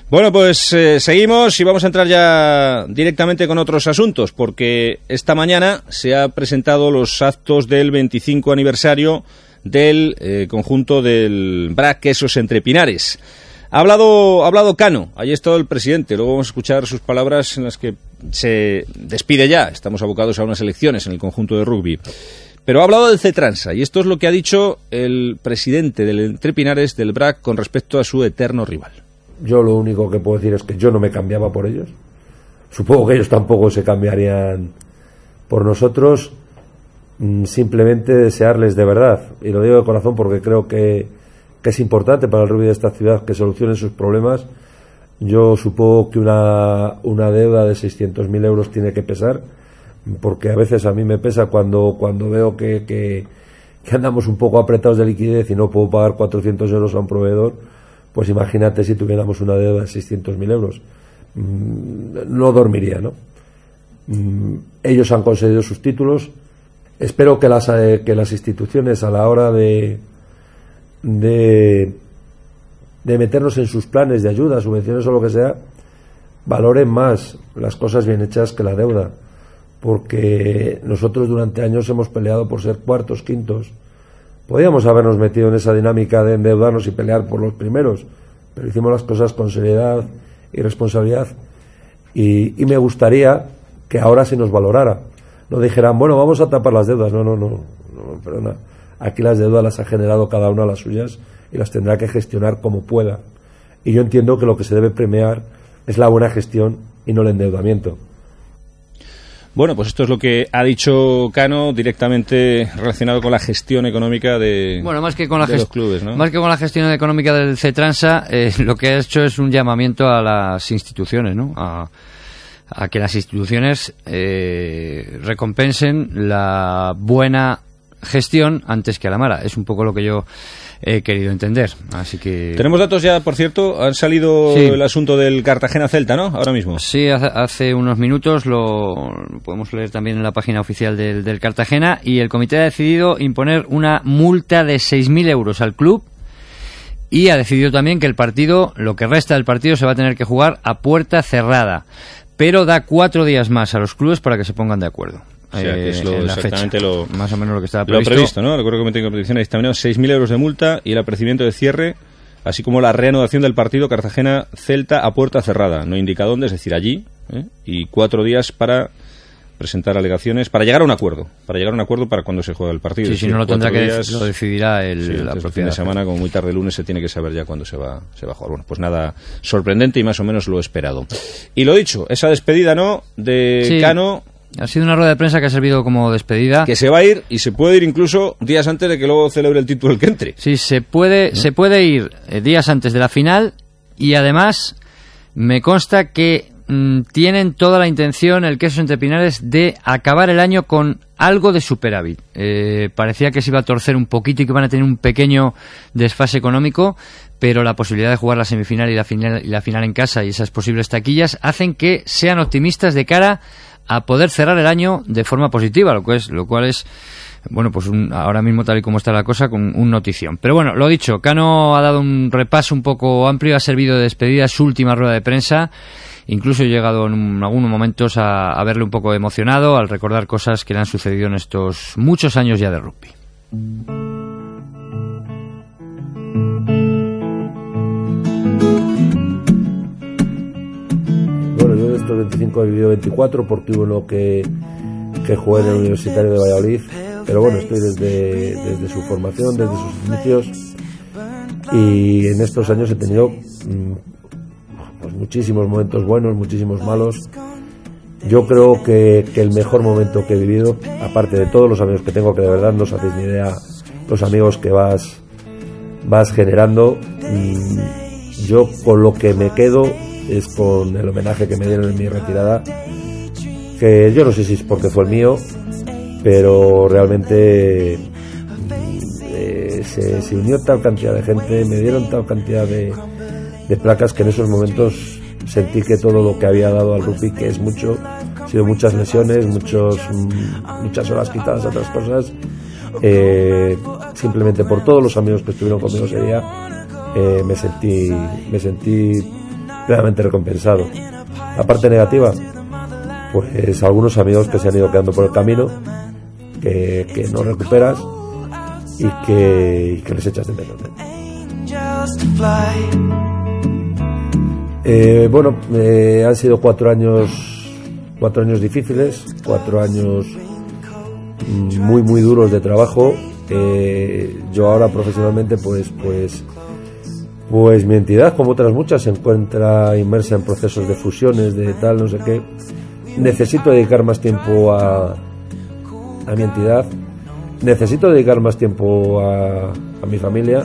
Bueno, pues eh, seguimos y vamos a entrar ya directamente con otros asuntos, porque esta mañana se han presentado los actos del 25 aniversario del eh, conjunto del BRAC Quesos Entre Pinares. Ha hablado, ha hablado Cano, ahí está el presidente, luego vamos a escuchar sus palabras en las que se despide ya, estamos abocados a unas elecciones en el conjunto de rugby. Pero ha hablado del CETRANSA y esto es lo que ha dicho el presidente del Entre Pinares del BRAC con respecto a su eterno rival. Yo lo único que puedo decir es que yo no me cambiaba por ellos. supongo que ellos tampoco se cambiarían por nosotros. Mm, simplemente desearles de verdad, y lo digo de corazón porque creo que, es importante para el rugby de esta ciudad que solucionen sus problemas. Yo supongo que una, una deuda de 600.000 euros tiene que pesar, porque a veces a mí me pesa cuando, cuando veo que, que, que andamos un poco apretados de liquidez y no puedo pagar 400 euros a un proveedor, pues imagínate si tuviéramos una deuda de 600.000 euros. Mm, no dormiría, ¿no? Mm, ellos han conseguido sus títulos. Espero que las, eh, que las instituciones a la hora de, de, meternos en sus planes de ayuda, subvenciones o lo que sea, valoren más las cosas bien hechas que la deuda. Porque nosotros durante años hemos peleado por ser cuartos, quintos. Podíamos habernos metido en esa dinámica de endeudarnos y pelear por los primeros, pero hicimos las cosas con seriedad y responsabilidad. Y me gustaría que ahora se nos valorara. No dijeran, bueno, vamos a tapar las deudas. No, no, no, no perdona. Aquí las deudas las ha generado cada una las suyas y las tendrá que gestionar como pueda. Y yo entiendo que lo que se debe premiar es la buena gestión y no el endeudamiento. Bueno, pues esto es lo que ha dicho Cano directamente relacionado con la gestión económica de, bueno, más que con la de los clubes, ¿no? Más que con la gestión económica del CETRANSA, eh, lo que ha hecho es un llamamiento a las instituciones, ¿no? A, a que las instituciones eh, recompensen la buena gestión antes que a la mala. Es un poco lo que yo he querido entender. Así que Tenemos datos ya, por cierto, han salido Sí. el asunto del Cartagena-Celta, ¿no? Ahora mismo. Sí, hace, hace unos minutos lo podemos leer también en la página oficial del, del Cartagena y el comité ha decidido imponer una multa de 6.000 euros al club y ha decidido también que el partido, lo que resta del partido, se va a tener que jugar a puerta cerrada, pero da cuatro días más a los clubes para que se pongan de acuerdo. O sea, que es lo- eh, la exactamente fecha. lo- más o menos lo que estaba Lo previsto. previsto, ¿no? Recuerdo que de competición ha dictaminado 6.000 euros de multa y el apercibimiento de cierre, así como la reanudación del partido Cartagena-Celta a puerta cerrada. No indica dónde, es decir, allí. ¿eh? Y cuatro días para presentar alegaciones, para llegar a un acuerdo. Para llegar a un acuerdo para cuando se juega el partido. Sí, si no lo tendrá que días- lo decidirá el, Sí, la fin de semana, como muy tarde el lunes, se tiene que saber ya cuándo se va, se va a jugar. Bueno, pues nada, sorprendente y más o menos lo esperado. Y lo dicho, esa despedida, ¿no? De Sí. Cano, Ha sido una rueda de prensa que ha servido como despedida. que se va a ir y se puede ir incluso días antes de que luego celebre el título el que entre. Sí, se puede, se puede ir eh, días antes de la final y además me consta que mm, tienen toda la intención el queso entre Pinares de acabar el año con algo de superávit. Eh, parecía que se iba a torcer un poquito y que van a tener un pequeño desfase económico, pero la posibilidad de jugar la semifinal y la final, y la final en casa y esas posibles taquillas hacen que sean optimistas de cara a poder cerrar el año de forma positiva, lo cual es, lo cual es bueno, pues un- ahora mismo tal y como está la cosa, con un notición. Pero bueno, lo dicho, Cano ha dado un repaso un poco amplio, ha servido de despedida su última rueda de prensa. Incluso he llegado en un- algunos momentos a, a verle un poco emocionado al recordar cosas que le han sucedido en estos muchos años ya de rugby. Bueno, yo de estos 25 he vivido 24 porque hubo uno que, que jugué en el Universitario de Valladolid. Pero bueno, estoy desde, desde su formación, desde sus inicios. Y en estos años he tenido mm, pues muchísimos momentos buenos, muchísimos malos. Yo creo que, que el mejor momento que he vivido, aparte de todos los amigos que tengo, que de verdad no os hacéis ni idea, los amigos que vas, vas generando, yo con lo que me quedo es con el homenaje que me dieron en mi retirada, que yo no sé si es porque fue el mío, pero realmente mm, eh, se, se unió tal cantidad de gente, me dieron tal cantidad de, de placas que en esos momentos sentí que todo lo que había dado al rugby, que es mucho, ha sido muchas lesiones, muchos, mm, muchas horas quitadas a otras cosas, eh, simplemente por todos los amigos que estuvieron conmigo ese día, eh, me sentí, me sentí plenamente recompensado. La parte negativa, pues algunos amigos que se han ido quedando por el camino, que, que no recuperas y que, y que les echas de menos. Eh, bueno, eh, han sido cuatro años, cuatro años difíciles, cuatro años mm, muy muy duros de trabajo. Eh, yo ahora profesionalmente, pues, pues Pues mi entidad, como otras muchas, se encuentra inmersa en procesos de fusiones, de tal, no sé qué. Necesito dedicar más tiempo a, a mi entidad. Necesito dedicar más tiempo a, a mi familia.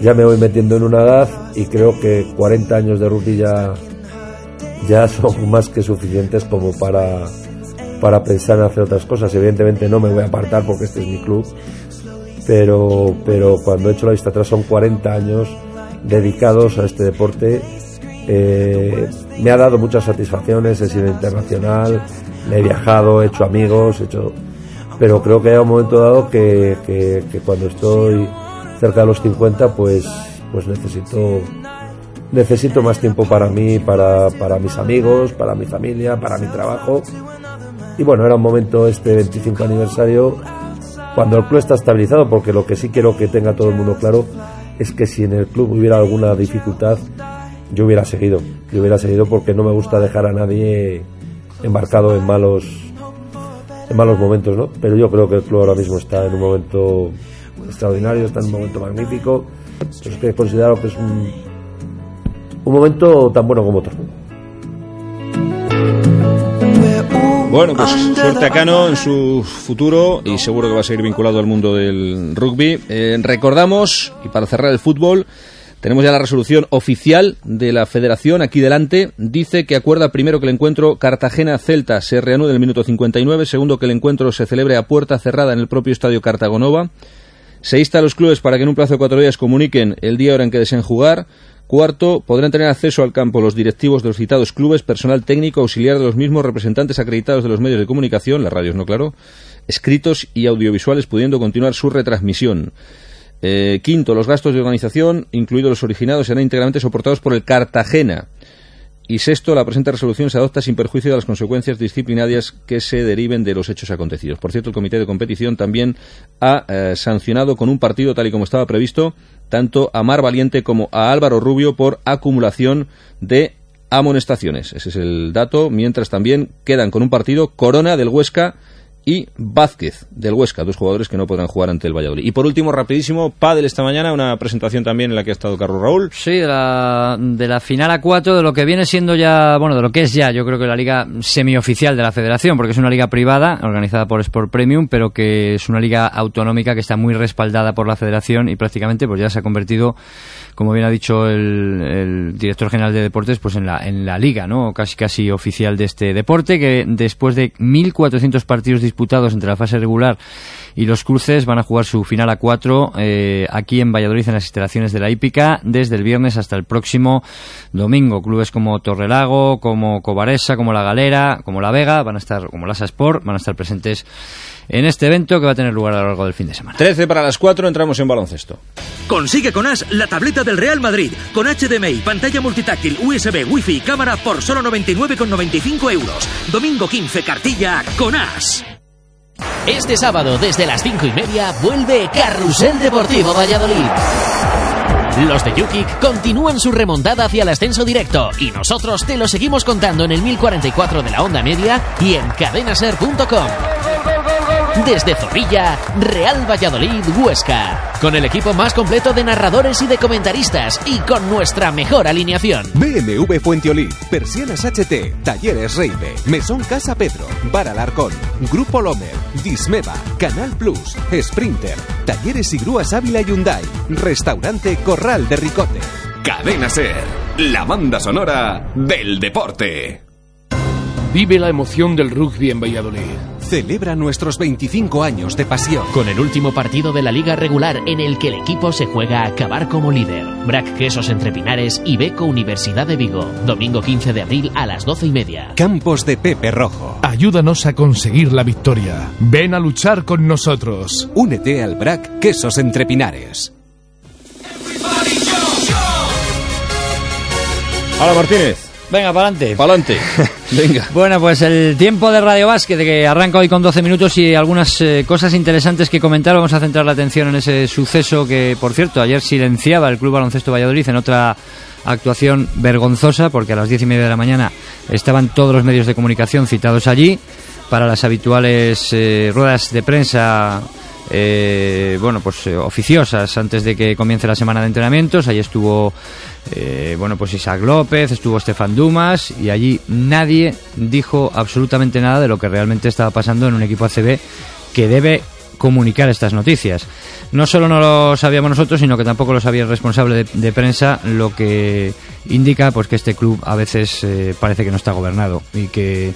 Ya me voy metiendo en una edad y creo que 40 años de rugby ya, son *laughs* más que suficientes como para, para pensar en hacer otras cosas. Evidentemente no me voy a apartar porque este es mi club, pero, pero cuando he hecho la vista atrás son 40 años dedicados a este deporte. Eh, me ha dado muchas satisfacciones, he sido internacional, he viajado, he hecho amigos, he hecho... Pero creo que hay un momento dado que, que cuando estoy cerca de los 50, pues, pues necesito necesito más tiempo para mí, para, para mis amigos, para mi familia, para mi trabajo. Y bueno, era un momento este 25 aniversario cuando el club está estabilizado, porque lo que sí quiero que tenga todo el mundo claro es que si en el club hubiera alguna dificultad, yo hubiera seguido. Yo hubiera seguido porque no me gusta dejar a nadie embarcado en malos en malos momentos, ¿no? Pero yo creo que el club ahora mismo está en un momento extraordinario, está en un momento magnífico. Entonces que considero que es un, un momento tan bueno como otro. Bueno, pues suerte a Cano en su futuro y seguro que va a seguir vinculado al mundo del rugby. Eh, recordamos, y para cerrar el fútbol, tenemos ya la resolución oficial de la federación aquí delante. Dice que acuerda primero que el encuentro Cartagena-Celta se reanude en el minuto 59, segundo que el encuentro se celebre a puerta cerrada en el propio estadio Cartagonova. Se insta a los clubes para que en un plazo de cuatro días comuniquen el día y hora en que deseen jugar. Cuarto, podrán tener acceso al campo los directivos de los citados clubes, personal técnico, auxiliar de los mismos, representantes acreditados de los medios de comunicación, las radios no claro, escritos y audiovisuales, pudiendo continuar su retransmisión. Eh, quinto, los gastos de organización, incluidos los originados, serán íntegramente soportados por el Cartagena. Y sexto, la presente resolución se adopta sin perjuicio de las consecuencias disciplinarias que se deriven de los hechos acontecidos. Por cierto, el Comité de Competición también ha eh, sancionado con un partido, tal y como estaba previsto, tanto a Mar Valiente como a Álvaro Rubio por acumulación de amonestaciones. Ese es el dato, mientras también quedan con un partido Corona del Huesca y Vázquez del Huesca, dos jugadores que no podrán jugar ante el Valladolid. Y por último, rapidísimo, Padel esta mañana, una presentación también en la que ha estado Carlos Raúl. Sí, de la, de la final a cuatro, de lo que viene siendo ya, bueno, de lo que es ya, yo creo que la liga semioficial de la federación, porque es una liga privada, organizada por Sport Premium, pero que es una liga autonómica que está muy respaldada por la federación y prácticamente pues ya se ha convertido como bien ha dicho el, el, director general de deportes, pues en la, en la liga, ¿no? Casi casi oficial de este deporte, que después de 1.400 partidos disputados entre la fase regular y los cruces van a jugar su final a cuatro eh, aquí en Valladolid en las instalaciones de la hípica desde el viernes hasta el próximo domingo. Clubes como Torrelago, como Cobaresa, como La Galera, como La Vega, van a estar, como Lasa Sport, van a estar presentes en este evento que va a tener lugar a lo largo del fin de semana. 13 para las 4, entramos en baloncesto. Consigue con As la tableta del Real Madrid con HDMI, pantalla multitáctil, USB, Wi-Fi y cámara por solo 99,95 euros. Domingo 15, cartilla con As. Este sábado, desde las cinco y media, vuelve Carrusel Deportivo Valladolid. Los de Yukik continúan su remontada hacia el ascenso directo y nosotros te lo seguimos contando en el 1044 de la onda media y en cadenaser.com. Desde Zorrilla, Real Valladolid, Huesca. Con el equipo más completo de narradores y de comentaristas y con nuestra mejor alineación. BMW Fuenteolí, Persianas HT, Talleres Reibe, Mesón Casa Pedro, Bar Alarcón, Grupo Lomer, Dismeva, Canal Plus, Sprinter, Talleres y Grúas Ávila Hyundai, Restaurante Corral de Ricote. Cadena Ser, la banda sonora del deporte. Vive la emoción del rugby en Valladolid. Celebra nuestros 25 años de pasión. Con el último partido de la liga regular en el que el equipo se juega a acabar como líder. Brac Quesos Entre Pinares y Beco Universidad de Vigo. Domingo 15 de abril a las 12 y media. Campos de Pepe Rojo. Ayúdanos a conseguir la victoria. Ven a luchar con nosotros. Únete al Brac Quesos Entre Pinares. Hola Martínez. Venga, para adelante. Para adelante. *laughs* Venga. Bueno, pues el tiempo de Radio Básquet, que arranca hoy con 12 minutos y algunas eh, cosas interesantes que comentar. Vamos a centrar la atención en ese suceso que, por cierto, ayer silenciaba el Club Baloncesto Valladolid en otra actuación vergonzosa, porque a las diez y media de la mañana estaban todos los medios de comunicación citados allí para las habituales eh, ruedas de prensa eh, bueno, pues eh, oficiosas antes de que comience la semana de entrenamientos. Ahí estuvo, eh, bueno, pues Isaac López, estuvo Estefan Dumas y allí nadie dijo absolutamente nada de lo que realmente estaba pasando en un equipo ACB que debe comunicar estas noticias. No solo no lo sabíamos nosotros, sino que tampoco lo sabía el responsable de, de prensa, lo que indica pues que este club a veces eh, parece que no está gobernado y que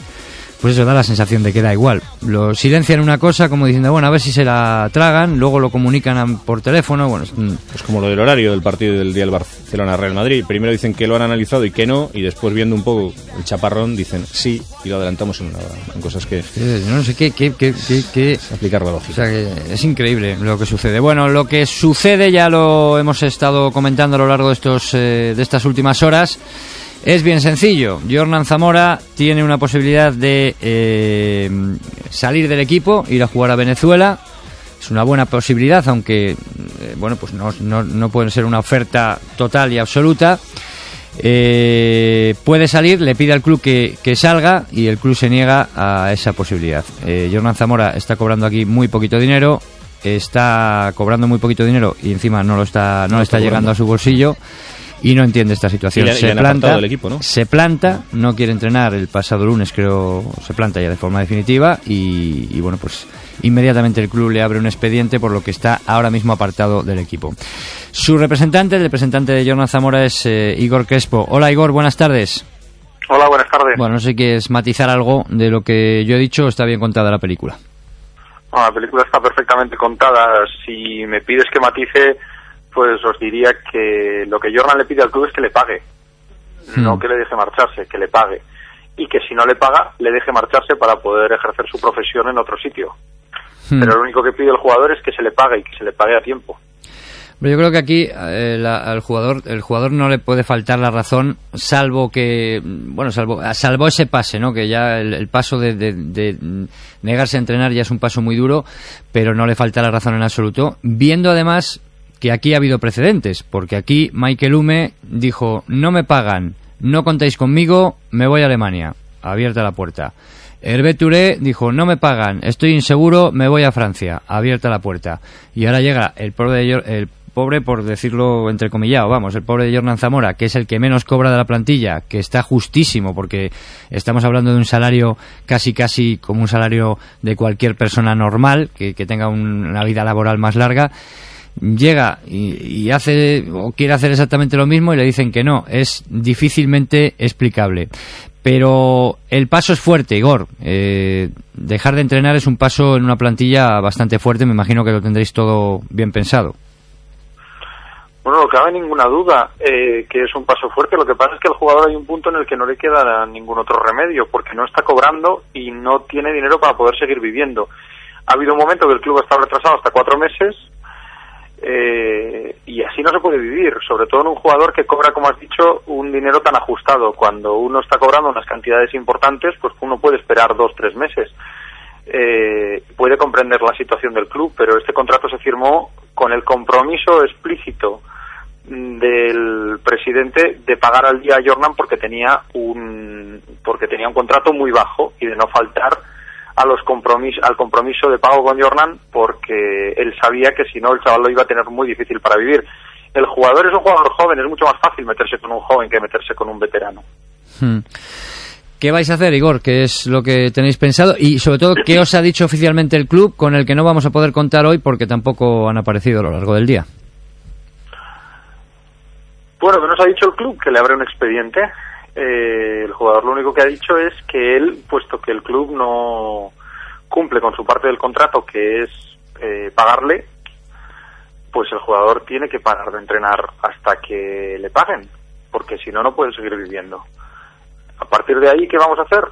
pues eso da la sensación de que da igual. Lo silencian una cosa como diciendo, bueno, a ver si se la tragan, luego lo comunican por teléfono, bueno, es- mm, Es como lo del horario del partido del día del Barcelona-Real Madrid. Primero dicen que lo han analizado y que no, y después viendo un poco el chaparrón dicen sí, y lo adelantamos en, una- en cosas que... No sé qué, qué, qué, qué, qué- Aplicar la lógica. O sea que es increíble lo que sucede. Bueno, lo que sucede ya lo hemos estado comentando a lo largo de estos eh, de estas últimas horas. Es bien sencillo. Jornan Zamora tiene una posibilidad de eh, salir del equipo, ir a jugar a Venezuela. Es una buena posibilidad, aunque eh, bueno, pues no, no, no puede ser una oferta total y absoluta. Eh, puede salir, le pide al club que, que salga y el club se niega a esa posibilidad. Jordan Zamora está cobrando aquí muy poquito dinero, está cobrando muy poquito dinero y encima no lo está, no, No le está está llegando a su bolsillo y no entiende esta situación. Y le- y se planta, del equipo, ¿no? se planta, no quiere entrenar el pasado lunes, creo, se planta ya de forma definitiva y, y bueno, pues inmediatamente el club le abre un expediente por lo que está ahora mismo apartado del equipo. Su representante, el representante de Jordan Zamora es eh, Igor Crespo. Hola Igor, buenas tardes. Hola, buenas tardes. Bueno, no sé si quieres matizar algo de lo que yo he dicho o está bien contada la película. No, la película está perfectamente contada. Si me pides que matice, pues os diría que lo que Jordan le pide al club es que le pague, no que le deje marcharse, que le pague. Y que si no le paga, le deje marcharse para poder ejercer su profesión en otro sitio. Hmm. Pero lo único que pide el jugador es que se le pague y que se le pague a tiempo. Pero yo creo que aquí eh, la- al jugador el jugador no le puede faltar la razón salvo que bueno salvo salvo ese pase no que ya el, el paso de, de- de negarse a entrenar ya es un paso muy duro pero no le falta la razón en absoluto viendo además que aquí ha habido precedentes porque aquí Michael Hume dijo no me pagan no contáis conmigo me voy a Alemania abierta la puerta Hervé Touré dijo, no me pagan, estoy inseguro, me voy a Francia. Abierta la puerta. Y ahora llega el pobre, el pobre por decirlo entrecomillado, vamos, el pobre de Jordan Zamora, que es el que menos cobra de la plantilla, que está justísimo, porque estamos hablando de un salario casi casi como un salario de cualquier persona normal, que, tenga un- una vida laboral más larga llega y, hace o quiere hacer exactamente lo mismo y le dicen que no. Es difícilmente explicable. Pero el paso es fuerte, Igor. Eh, dejar de entrenar es un paso en una plantilla bastante fuerte. Me imagino que lo tendréis todo bien pensado. Bueno, no cabe ninguna duda eh, que es un paso fuerte. Lo que pasa es que el jugador hay un punto en el que no le queda ningún otro remedio, porque no está cobrando y no tiene dinero para poder seguir viviendo. Ha habido un momento que el club está retrasado hasta cuatro meses eh, y así no se puede vivir, sobre todo en un jugador que cobra, como has dicho, un dinero tan ajustado. Cuando uno está cobrando unas cantidades importantes, pues uno puede esperar dos, tres meses. Eh, puede comprender la situación del club, pero este contrato se firmó con el compromiso explícito mm, del presidente de pagar al día a Jordan porque tenía un porque tenía un contrato muy bajo y de no faltar a los compromis al compromiso de pago con Jordan porque él sabía que si no el chaval lo iba a tener muy difícil para vivir. El jugador es un jugador joven, es mucho más fácil meterse con un joven que meterse con un veterano. Hmm. ¿Qué vais a hacer, Igor? ¿Qué es lo que tenéis pensado? Y sobre todo, ¿qué os ha dicho oficialmente el club con el que no vamos a poder contar hoy porque tampoco han aparecido a lo largo del día? Bueno, que nos ha dicho el club que le abre un expediente. Eh, el jugador lo único que ha dicho es que él, puesto que el club no cumple con su parte del contrato, que es eh, pagarle, pues el jugador tiene que parar de entrenar hasta que le paguen, porque si no, no puede seguir viviendo. A partir de ahí, ¿qué vamos a hacer?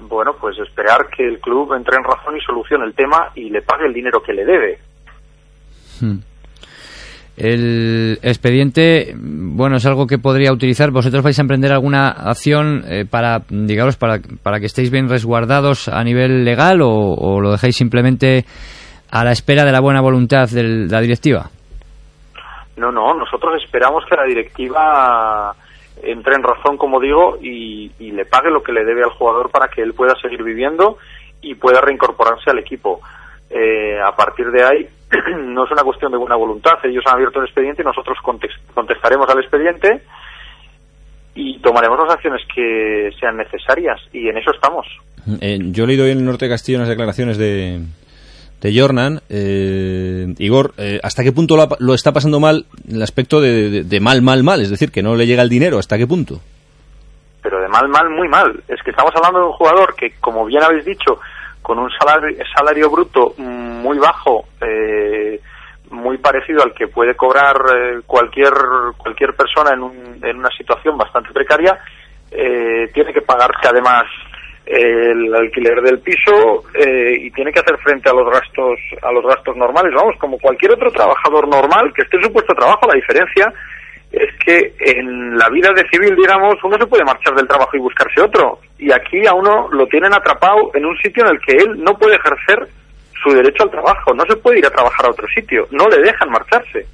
Bueno, pues esperar que el club entre en razón y solucione el tema y le pague el dinero que le debe. Hmm. El expediente, bueno, es algo que podría utilizar. ¿Vosotros vais a emprender alguna acción eh, para, digamos, para, para que estéis bien resguardados a nivel legal o, o lo dejáis simplemente a la espera de la buena voluntad de la directiva? No, no, nosotros esperamos que la directiva entre en razón, como digo, y, y le pague lo que le debe al jugador para que él pueda seguir viviendo y pueda reincorporarse al equipo. Eh, a partir de ahí *clears throat* no es una cuestión de buena voluntad. Ellos han abierto el expediente y nosotros contestaremos al expediente y tomaremos las acciones que sean necesarias y en eso estamos. Eh, yo he leído hoy en el Norte de Castillo unas declaraciones de, de Jornan. Eh, Igor, eh, ¿hasta qué punto lo, lo está pasando mal el aspecto de, de- de mal, mal, mal? Es decir, que no le llega el dinero. ¿Hasta qué punto? pero de mal, mal, muy mal. Es que estamos hablando de un jugador que, como bien habéis dicho, con un salario, bruto muy bajo, eh, muy parecido al que puede cobrar eh, cualquier cualquier persona en, un- en una situación bastante precaria, eh, tiene que pagarse además el alquiler del piso eh, y tiene que hacer frente a los gastos a los gastos normales vamos como cualquier otro trabajador normal que esté en su puesto de trabajo la diferencia es que en la vida de civil, digamos, uno se puede marchar del trabajo y buscarse otro. Y aquí a uno lo tienen atrapado en un sitio en el que él no puede ejercer su derecho al trabajo. No se puede ir a trabajar a otro sitio. No le dejan marcharse.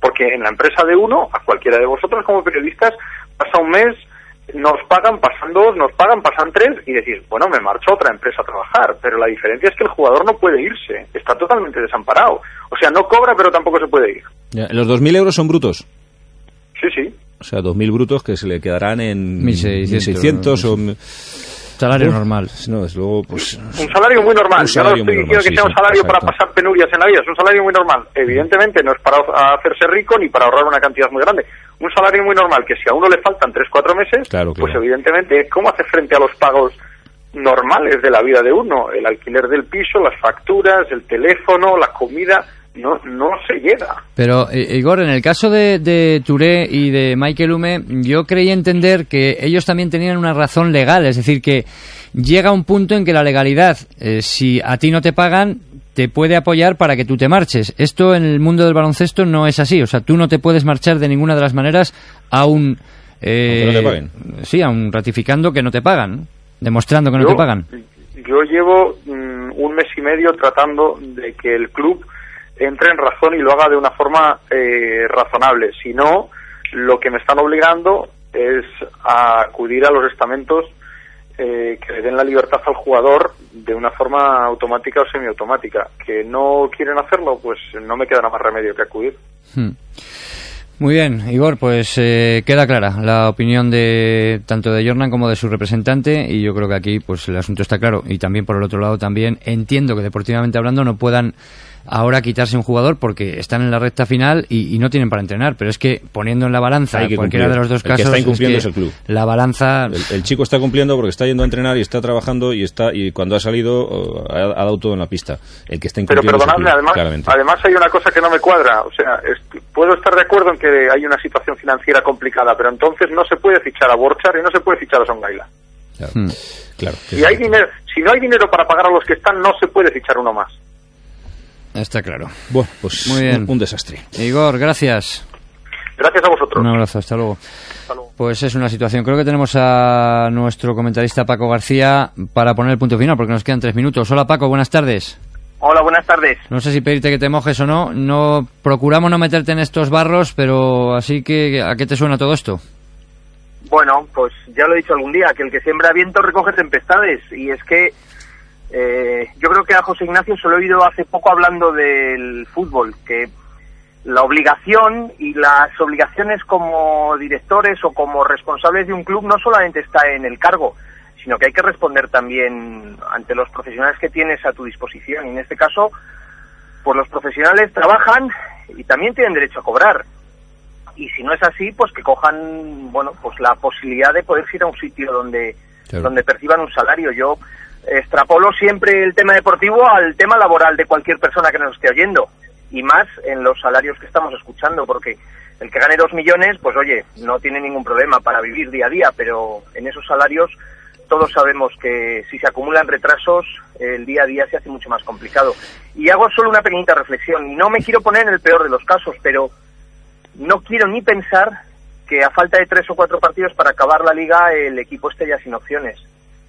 Porque en la empresa de uno, a cualquiera de vosotros como periodistas, pasa un mes, nos pagan, pasan dos, nos pagan, pasan tres, y decís, bueno, me marcho a otra empresa a trabajar. Pero la diferencia es que el jugador no puede irse. Está totalmente desamparado. O sea, no cobra, pero tampoco se puede ir. Ya, Los 2.000 euros son brutos. Sí, sí. O sea, 2.000 brutos que se le quedarán en 1.600, 1.600 o... Salario Uf, normal. No, desde luego, pues... Un salario muy normal. Un Yo no estoy diciendo normal, que sí, sea un salario exacto. para pasar penurias en la vida. Es un salario muy normal. Evidentemente no es para hacerse rico ni para ahorrar una cantidad muy grande. Un salario muy normal que si a uno le faltan 3-4 meses, Claro, pues claro. evidentemente, ¿cómo hace frente a los pagos normales de la vida de uno? El alquiler del piso, las facturas, el teléfono, la comida. No, no se llega. Pero, eh, Igor, en el caso de, de Touré y de Michael Hume, yo creí entender que ellos también tenían una razón legal, es decir, que llega un punto en que la legalidad, eh, si a ti no te pagan, te puede apoyar para que tú te marches. Esto en el mundo del baloncesto no es así, o sea, tú no te puedes marchar de ninguna de las maneras aún... Eh, no te paguen. Sí, aún ratificando que no te pagan, demostrando que no te pagan. Yo llevo mm, un mes y medio tratando de que el club entre en razón y lo haga de una forma eh, razonable. Si no, lo que me están obligando es a acudir a los estamentos eh, que le den la libertad al jugador de una forma automática o semiautomática. Que no quieren hacerlo, pues no me queda nada más remedio que acudir. Hmm. Muy bien, Igor, pues eh, queda clara la opinión de tanto de Jordan como de su representante y yo creo que aquí pues el asunto está claro y también por el otro lado también entiendo que deportivamente hablando no puedan ahora quitarse un jugador porque están en la recta final y, y no tienen para entrenar, pero es que poniendo en la balanza Hay que cualquiera cumplir. de los dos El que casos está incumpliendo es, es el club. la balanza El, el chico está cumpliendo porque está yendo a entrenar y está trabajando y está y cuando ha salido oh, ha, ha dado todo en la pista. El que está Pero incumpliendo es el perdonadme, club, además, claramente. además hay una cosa que no me cuadra. O sea, puedo estar de acuerdo en que hay una situación financiera complicada, pero entonces no se puede fichar a Borchar y no se puede fichar a Songaila. Hmm. Claro. Si, hay dinero, si no hay dinero para pagar a los que están, no se puede fichar uno más. Está claro. Bueno, pues Muy bien. un, un desastre. Igor, gracias. Gracias a vosotros. Un abrazo, hasta luego. Pues es una situación. Creo que tenemos a nuestro comentarista Paco García para poner el punto final, porque nos quedan tres minutos. Hola Paco, buenas tardes. Hola, buenas tardes. No sé si pedirte que te mojes o no. No procuramos no meterte en estos barros, pero así que ¿a qué te suena todo esto? Bueno, pues ya lo he dicho algún día, que el que siembra viento recoge tempestades. Y es que eh, yo creo que a José Ignacio se lo he oído hace poco hablando del fútbol, que la obligación y las obligaciones como directores o como responsables de un club no solamente está en el cargo, sino que hay que responder también ante los profesionales que tienes a tu disposición. Y en este caso, pues los profesionales trabajan y también tienen derecho a cobrar. Y si no es así, pues que cojan, bueno, pues la posibilidad de poder ir a un sitio donde, Claro. donde perciban un salario. Yo extrapolo siempre el tema deportivo al tema laboral de cualquier persona que nos esté oyendo. Y más en los salarios que estamos escuchando, porque el que gane dos millones, pues oye, no tiene ningún problema para vivir día a día, pero en esos salarios todos sabemos que si se acumulan retrasos, el día a día se hace mucho más complicado. Y hago solo una pequeñita reflexión, y no me quiero poner en el peor de los casos, pero no quiero ni pensar que a falta de tres o cuatro partidos para acabar la liga el equipo esté ya sin opciones.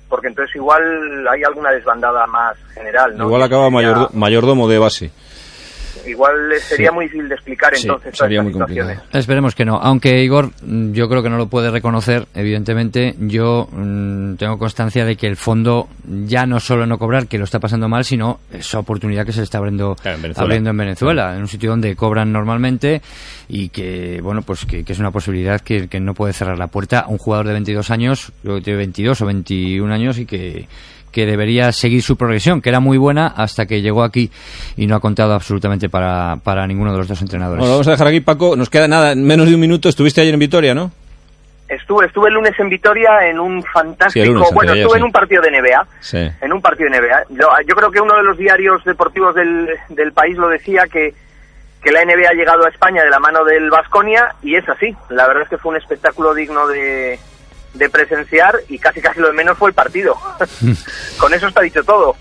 Porque entonces igual hay alguna desbandada más general, ¿no? Igual acaba mayordo- mayordomo de base. Igual sería muy difícil de explicar Sí, entonces todas sería estas muy complicado. Esperemos que no. Aunque Igor, mm, yo creo que no lo puede reconocer, evidentemente. Yo mm, tengo constancia de que el fondo ya no solo no cobrar, que lo está pasando mal, sino esa oportunidad que se le está abriendo en Venezuela. abriendo en Venezuela, en un sitio donde cobran normalmente y que, bueno, pues que, que es una posibilidad que, que no puede cerrar la puerta a un jugador de 22 años, creo que tiene 22 o 21 años y que que debería seguir su progresión, que era muy buena hasta que llegó aquí y no ha contado absolutamente para, para ninguno de los dos entrenadores. Bueno, vamos a dejar aquí, Paco. Nos queda nada, menos de un minuto. Estuviste ayer en Vitoria, ¿no? Estuve, estuve el lunes en Vitoria en un fantástico, Sí, el lunes, bueno, estuve sí. en un partido de NBA, Sí. en un partido de NBA. Yo, yo creo que uno de los diarios deportivos del, del país lo decía que, que la NBA ha llegado a España de la mano del Vasconia y es así. La verdad es que fue un espectáculo digno de, de presenciar y casi casi lo de menos fue el partido. *laughs* Con eso está dicho todo.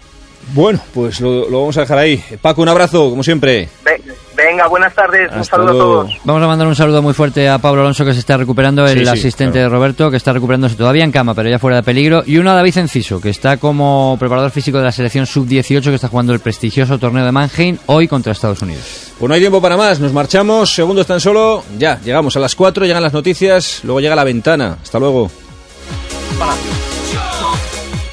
Bueno, pues lo, lo vamos a dejar ahí. Paco, un abrazo, como siempre. Ve- venga, buenas tardes, un Hasta saludo a todos. Vamos a mandar un saludo muy fuerte a Pablo Alonso que se está recuperando, el Sí, sí, asistente claro. de Roberto que está recuperándose todavía en cama, pero ya fuera de peligro, y uno a David Enciso que está como preparador físico de la selección sub-18 que está jugando el prestigioso torneo de Mannheim hoy contra Estados Unidos. Pues no hay tiempo para más, nos marchamos, segundos tan solo, ya, llegamos a las 4, llegan las noticias, luego llega la ventana. Hasta luego. palavra.